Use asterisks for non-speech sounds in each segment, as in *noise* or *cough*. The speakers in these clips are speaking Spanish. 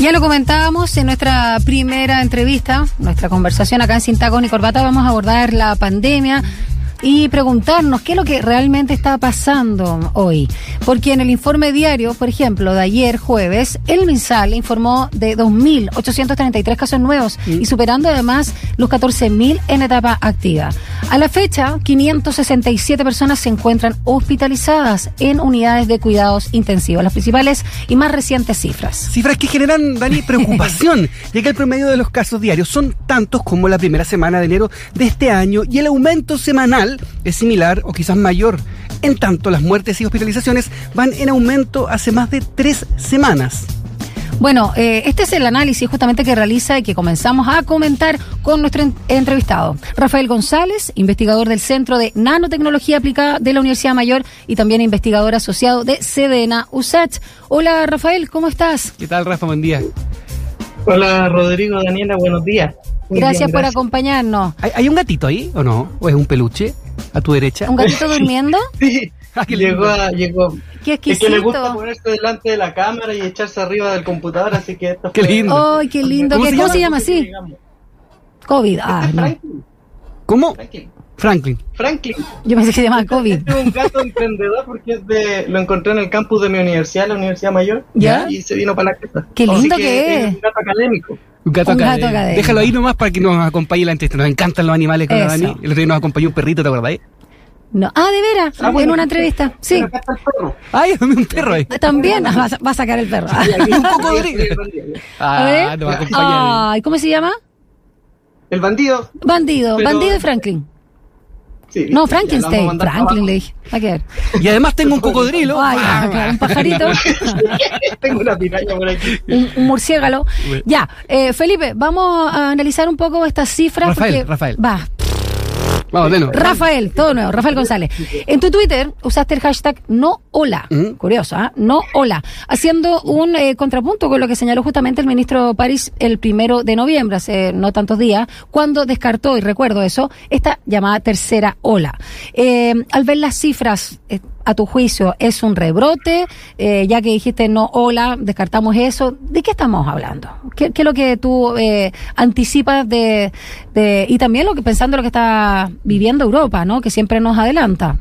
Ya lo comentábamos en nuestra primera entrevista, nuestra conversación acá en Sin Tacos ni Corbata, vamos a abordar la pandemia y preguntarnos qué es lo que realmente está pasando hoy. Porque en el informe diario, por ejemplo, de ayer jueves, el MinSal informó de 2.833 casos nuevos y superando además los 14.000 en etapa activa. A la fecha, 567 personas se encuentran hospitalizadas en unidades de cuidados intensivos. Las principales y más recientes cifras. Cifras que generan, Dani, *laughs* preocupación, ya que el promedio de los casos diarios son tantos como la primera semana de enero de este año y el aumento semanal es similar o quizás mayor. En tanto, las muertes y hospitalizaciones van en aumento hace más de tres semanas. Bueno, eh, este es el análisis justamente que realiza y que comenzamos a comentar con nuestro entrevistado. Rafael González, investigador del Centro de Nanotecnología Aplicada de la Universidad Mayor y también investigador asociado de CDNA USACH. Hola Rafael, ¿cómo estás? ¿Qué tal Rafa? Buen día. Hola Rodrigo, Daniela, buenos días. Gracias, por acompañarnos. ¿Hay, un gatito ahí o no? ¿O es un peluche a tu derecha? ¿Un gatito *laughs* durmiendo? *laughs* sí. Ah, llegó, llegó. Qué Es que le gusta ponerse delante de la cámara y echarse arriba del computador, así que esto *laughs* Qué lindo. ¡Ay, qué lindo! ¿Cómo, se, llama? así? COVID. Ah, no. ¿Cómo? Franklin. Franklin. Yo pensé que se llamaba COVID. Este es un gato emprendedor porque es de, lo encontré en el campus de mi universidad, la Universidad Mayor. ¿Ya? Y se vino para la casa. Qué lindo que, es. un gato académico. Un gato, académico. Déjalo ahí nomás para que nos acompañe la entrevista. Nos encantan los animales con Dani. El otro día nos acompañó un perrito, ¿te acordás? No. Ah, de veras, ah, en una entrevista. Sí. Ay, un perro ahí. También va a, sacar el perro. un poco de... Ah, va a acompañar. Ay, ¿cómo se llama? El bandido. Bandido, bandido de Franklin. Sí, no, Frankenstein. Franklin le dije. Y además tengo un cocodrilo. Ay, un pajarito. *laughs* tengo una piraña por aquí. Un, murciélago. Ya, eh, Felipe, vamos a analizar un poco estas cifras. Rafael, Rafael. Va, Vamos, de nuevo. Rafael, todo nuevo, Rafael González. En tu Twitter usaste el hashtag no hola, mm. curioso, ¿ah? no hola, haciendo un eh, contrapunto con lo que señaló justamente el ministro París el primero de noviembre, hace no tantos días, cuando descartó, y recuerdo eso, esta llamada tercera ola. Eh, al ver las cifras, eh, a tu juicio, es un rebrote? Eh, ya que dijiste no, hola, descartamos eso. ¿De qué estamos hablando? ¿Qué, es lo que tú eh, anticipas de, de, y también lo que pensando lo que está viviendo Europa, ¿no? Que siempre nos adelanta.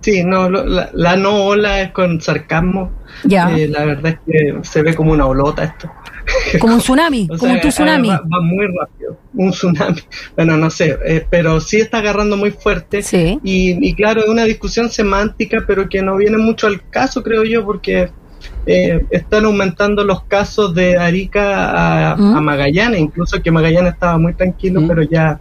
Sí, no, la, no ola es con sarcasmo. Ya. Eh, la verdad es que se ve como una olota esto. *laughs* Como un tsunami, como un tsunami. Va, muy rápido, un tsunami. *laughs* Bueno, no sé, eh, pero sí está agarrando muy fuerte. Sí. Y, claro, es una discusión semántica, pero que no viene mucho al caso, creo yo, porque eh, están aumentando los casos de Arica a, mm. Magallanes, incluso que Magallanes estaba muy tranquilo, mm. pero ya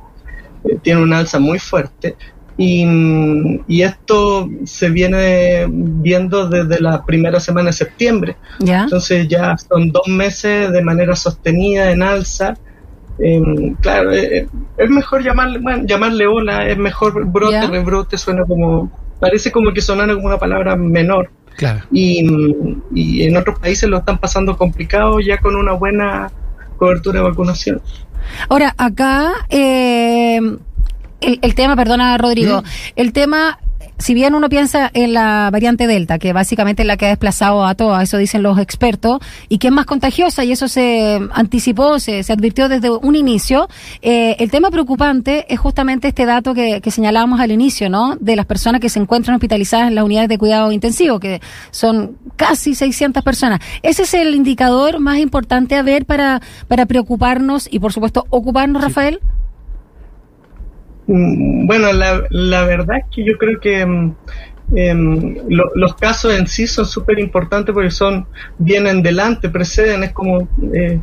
tiene una alza muy fuerte. Y, esto se viene viendo desde la primera semana de septiembre. Entonces ya son dos meses de manera sostenida en alza. Em, claro, eh, eh, es mejor llamarle, bueno, llamarle ola, es mejor brote, rebrote, suena como, parece como que sonara como una palabra menor. Claro. Y, y en otros países lo están pasando complicado ya con una buena cobertura de vacunación. Ahora, acá eh, el, tema, perdona Rodrigo, el tema si bien uno piensa en la variante Delta, que básicamente es la que ha desplazado a todos, eso dicen los expertos, y que es más contagiosa, y eso se anticipó, se, se advirtió desde un inicio, eh, el tema preocupante es justamente este dato que, que, señalábamos al inicio, ¿no? De las personas que se encuentran hospitalizadas en las unidades de cuidado intensivo, que son casi 600 personas. Ese es el indicador más importante a ver para, para preocuparnos y, por supuesto, ocuparnos, Rafael. Mm, bueno, la, la verdad es que yo creo que mm, em, los casos en sí son súper importantes porque son, vienen delante, preceden, es como, eh,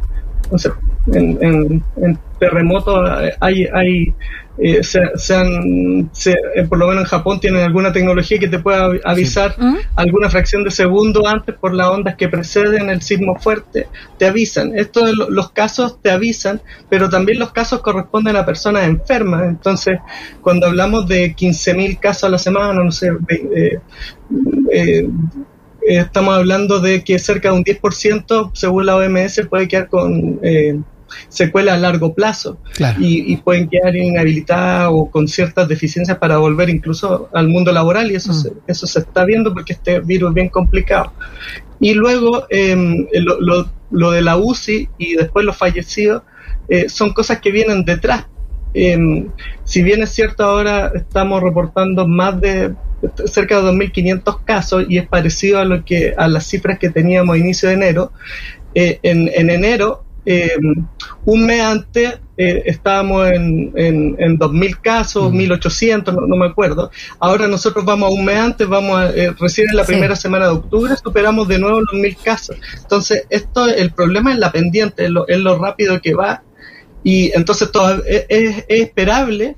en, en, en terremotos hay, hay eh, se, eh, por lo menos en Japón tienen alguna tecnología que te pueda avisar ¿Mm? alguna fracción de segundo antes por las ondas que preceden el sismo fuerte, te avisan. Estos los casos te avisan, pero también los casos corresponden a personas enfermas. Entonces, cuando hablamos de 15.000 casos a la semana, no sé, eh, estamos hablando de que cerca de un 10%, según la OMS, puede quedar con secuela a largo plazo y, pueden quedar inhabilitadas o con ciertas deficiencias para volver incluso al mundo laboral y eso, mm. se, eso se está viendo porque este virus es bien complicado. Y luego em, lo, lo, de la UCI y después los fallecidos eh, son cosas que vienen detrás. Em, si bien es cierto ahora estamos reportando más de cerca de 2.500 casos y es parecido a lo que a las cifras que teníamos a inicio de enero, eh, en, en enero eh, un mes antes eh, estábamos en, en, en 2.000 casos, 1.800, no, me acuerdo. Ahora nosotros vamos a un mes antes, vamos a, eh, recién en la primera semana de octubre, superamos de nuevo los 1.000 casos. Entonces, esto, el problema es la pendiente, es lo, es lo rápido que va. Y entonces todo, es, es, esperable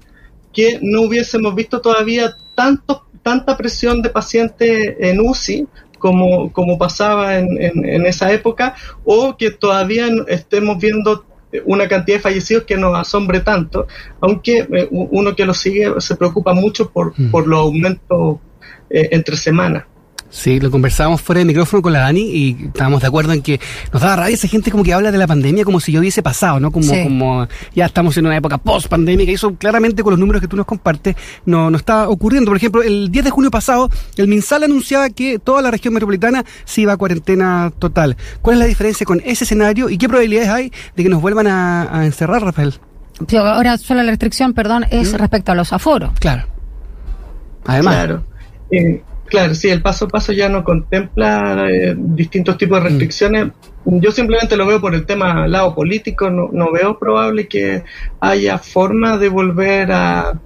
que no hubiésemos visto todavía tanto, tanta presión de pacientes en UCI como, como pasaba en, en, esa época, o que todavía estemos viendo una cantidad de fallecidos que nos asombre tanto, aunque eh, uno que lo sigue se preocupa mucho por, mm. por los aumentos eh, entre semanas. Sí, lo conversábamos fuera de micrófono con la Dani y estábamos de acuerdo en que nos daba rabia esa gente como que habla de la pandemia como si yo hubiese pasado, ¿no? Como, como ya estamos en una época post-pandémica y eso claramente con los números que tú nos compartes no, no está ocurriendo. Por ejemplo, el 10 de junio pasado, el MinSal anunciaba que toda la región metropolitana se iba a cuarentena total. ¿Cuál es la diferencia con ese escenario y qué probabilidades hay de que nos vuelvan a, encerrar, Rafael? ahora solo la restricción, perdón, es ¿Mm? respecto a los aforos. Claro. Además. Claro. Eh, Claro, sí, el paso a paso ya no contempla eh, distintos tipos de mm. restricciones. Yo simplemente lo veo por el tema lado político, no, no veo probable que haya forma de volver a,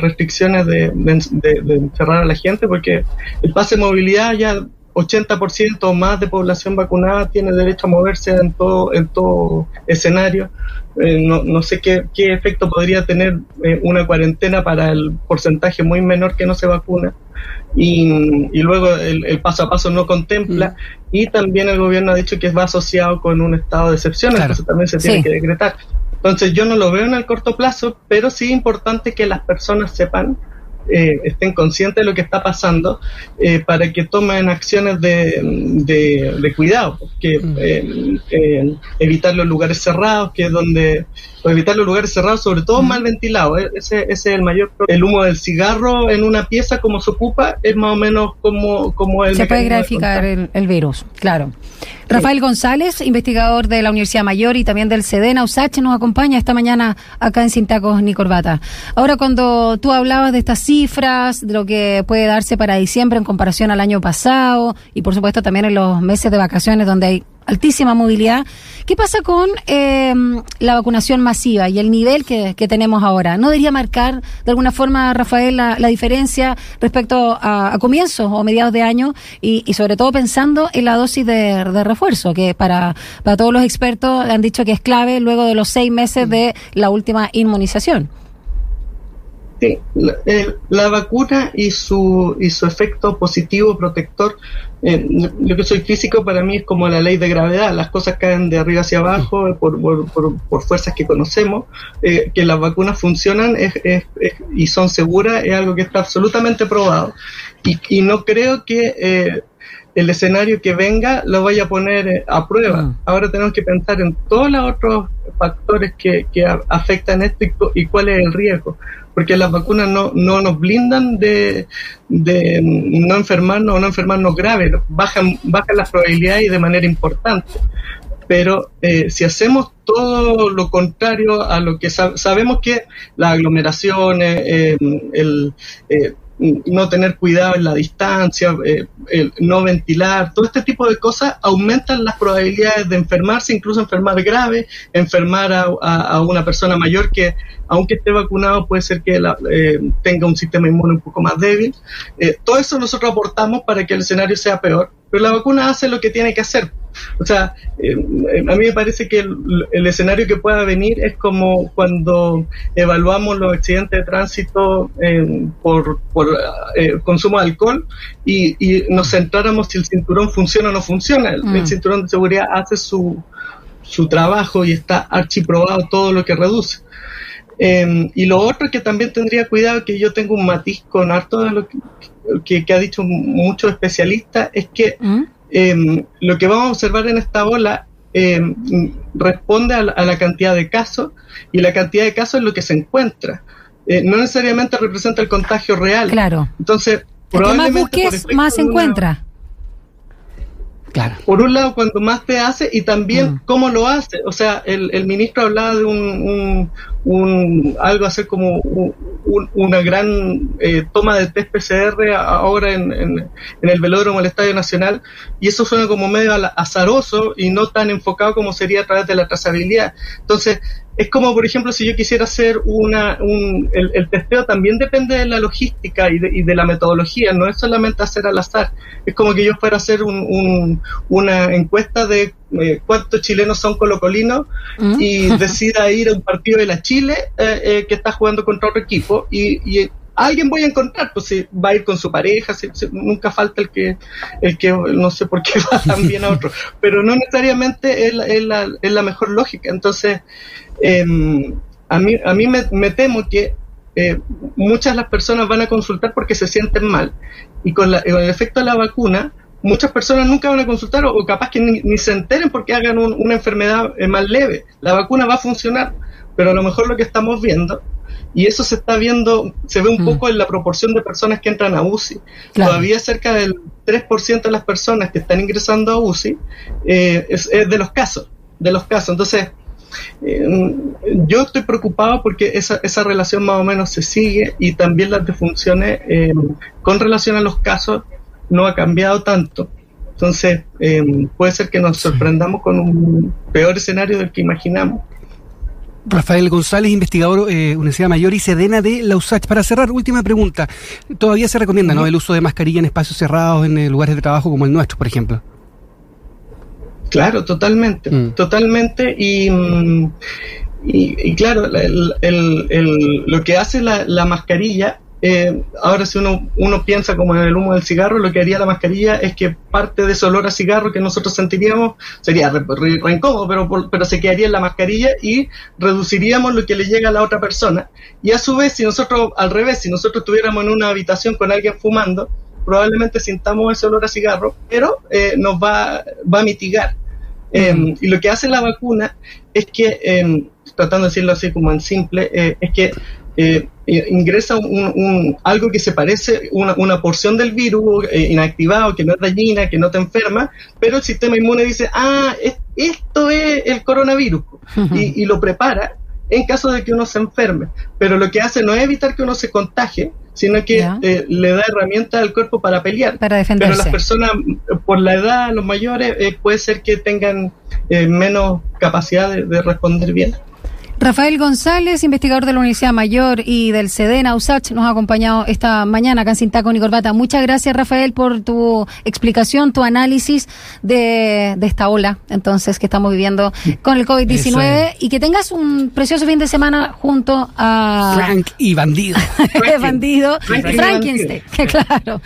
restricciones de, de, encerrar a la gente, porque el pase de movilidad ya 80% o más de población vacunada tiene derecho a moverse en todo, en todo escenario. Eh, no, no, sé qué, qué, efecto podría tener eh, una cuarentena para el porcentaje muy menor que no se vacuna. Y, y luego el, paso a paso no contempla. Mm. Y también el gobierno ha dicho que va asociado con un estado de excepción, entonces también se tiene que decretar. Entonces yo no lo veo en el corto plazo, pero sí es importante que las personas sepan eh, estén conscientes de lo que está pasando eh, para que tomen acciones de, de, cuidado, porque mm. eh, evitar los lugares cerrados, que es donde, o evitar los lugares cerrados, sobre todo mm. mal ventilados, ese, ese, es el mayor problema. El humo del cigarro en una pieza, como se ocupa, es más o menos como, como el... Se puede graficar el, el virus, claro. Rafael González, investigador de la Universidad Mayor y también del SEDENA USACH, nos acompaña esta mañana acá en Sin Tacos ni Corbata. Ahora, cuando tú hablabas de estas cifras, de lo que puede darse para diciembre en comparación al año pasado y por supuesto también en los meses de vacaciones donde hay altísima movilidad. ¿Qué pasa con eh, la vacunación masiva y el nivel que, tenemos ahora? ¿No debería marcar de alguna forma, Rafael, la, diferencia respecto a, comienzos o mediados de año y, sobre todo pensando en la dosis de, refuerzo, que para, para todos los expertos han dicho que es clave luego de los seis meses de la última inmunización? Sí, la, eh, la, vacuna y su, y su efecto positivo protector, eh, yo que soy físico, para mí es como la ley de gravedad, las cosas caen de arriba hacia abajo por, por, por, fuerzas que conocemos, eh, que las vacunas funcionan es, y son seguras, es algo que está absolutamente probado. Y, y no creo que el escenario que venga lo vaya a poner a prueba. Mm. Ahora tenemos que pensar en todos los otros factores que, que afectan esto y, y cuál es el riesgo porque las vacunas no, no nos blindan de, de no enfermarnos o no enfermarnos grave, bajan, bajan las probabilidades de manera importante. Pero eh, si hacemos todo lo contrario a lo que sabemos que las aglomeraciones, eh, el, eh, no tener cuidado en la distancia, eh, el no ventilar, todo este tipo de cosas aumentan las probabilidades de enfermarse, incluso enfermar grave, enfermar a, una persona mayor que, aunque esté vacunado, puede ser que eh, tenga un sistema inmune un poco más débil. Eh, todo eso nosotros aportamos para que el escenario sea peor, pero la vacuna hace lo que tiene que hacer. O sea, eh, a mí me parece que el, escenario que pueda venir es como cuando evaluamos los accidentes de tránsito eh, por, eh, consumo de alcohol y, nos centráramos si el cinturón funciona o no funciona. El, mm. cinturón de seguridad hace su, su trabajo y está archiprobado todo lo que reduce. y lo otro que también tendría cuidado, que yo tengo un matiz con harto de lo que, que, ha dicho muchos especialistas, es que ¿Mm? Em, lo que vamos a observar en esta ola eh, responde a la, cantidad de casos y la cantidad de casos es lo que se encuentra. Eh, no necesariamente representa el contagio real. Claro. Entonces, probablemente más busques, más se encuentra. Por un lado, cuando más te hace y también mm. cómo lo hace. O sea, el, el ministro hablaba de un, un, algo así como una gran eh, toma de test PCR ahora en, en, el velódromo del Estadio Nacional y eso suena como medio azaroso y no tan enfocado como sería a través de la trazabilidad. Entonces, es como, por ejemplo, si yo quisiera hacer una, un, el, testeo también depende de la logística y de, y de, la metodología, no es solamente hacer al azar. Es como que yo fuera a hacer un, una encuesta de eh, cuántos chilenos son colocolinos mm. y *laughs* decida ir a un partido de la Chile eh, eh, que está jugando contra otro equipo y, y alguien voy a encontrar, pues si va a ir con su pareja, si, nunca falta el que, el que no sé por qué va *laughs* también a otro, pero no necesariamente es la, es la, es la mejor lógica. Entonces, eh, a mí, a mí me, temo que eh, muchas de las personas van a consultar porque se sienten mal y con, el efecto de la vacuna, muchas personas nunca van a consultar o, capaz que ni, se enteren porque hagan una enfermedad eh, más leve. La vacuna va a funcionar, pero a lo mejor lo que estamos viendo y eso se está viendo, se ve un mm. poco en la proporción de personas que entran a UCI. Todavía cerca del 3% de las personas que están ingresando a UCI eh, es, de los casos, de los casos. Entonces, eh, yo estoy preocupado porque esa, esa relación más o menos se sigue y también las defunciones eh, con relación a los casos no ha cambiado tanto. Entonces, puede ser que nos sorprendamos con un peor escenario del que imaginamos. Rafael González, investigador eh, Universidad Mayor y Sedena de la USACH. Para cerrar, última pregunta. Todavía se recomienda ¿no? el uso de mascarilla en espacios cerrados, en eh, lugares de trabajo como el nuestro, por ejemplo. Claro, totalmente, mm. totalmente. Y, mm, y, claro, lo que hace la, la mascarilla eh, ahora si uno, uno piensa como en el humo del cigarro, lo que haría la mascarilla es que parte de ese olor a cigarro que nosotros sentiríamos sería re, incómodo, pero, pero se quedaría en la mascarilla y reduciríamos lo que le llega a la otra persona. Y a su vez, si nosotros, al revés, si nosotros estuviéramos en una habitación con alguien fumando, probablemente sintamos ese olor a cigarro, pero eh, nos va, va a mitigar. Em, y lo que hace la vacuna es que, em, tratando de decirlo así como en simple, eh, es que eh, eh, ingresa un, algo que se parece, una, una porción del virus eh, inactivado, que no es dañina, que no te enferma, pero el sistema inmune dice, ah, esto es el coronavirus, y, lo prepara en caso de que uno se enferme. Pero lo que hace no es evitar que uno se contagie, sino que le da herramientas al cuerpo para pelear. Para defenderse. Pero las personas, por la edad, los mayores, puede ser que tengan menos capacidad de responder bien. Rafael González, investigador de la Universidad Mayor y del CEDENA USACH, nos ha acompañado esta mañana acá en Sin Taco ni Corbata. Muchas gracias, Rafael, por tu explicación, tu análisis de, esta ola, entonces, que estamos viviendo con el COVID-19 y que tengas un precioso fin de semana junto a... Frank y Bandido. *laughs* bandido. Frankenstein, *laughs* claro.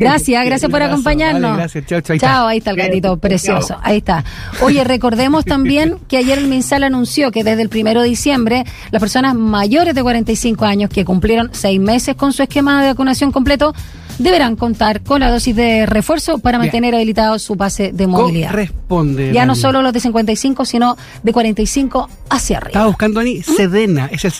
Gracias, gracias por acompañarnos. gracias, chao, chao. Chao, ahí está el gatito precioso, ahí está. Oye, recordemos también *laughs* que ayer el MinSal anunció que desde el primero de diciembre, las personas mayores de 45 años que cumplieron seis meses con su esquema de vacunación completo deberán contar con la dosis de refuerzo para mantener habilitado su pase de movilidad. Responde. Ya no solo los de 55, sino de 45 hacia arriba. Estaba buscando a Sedena, es el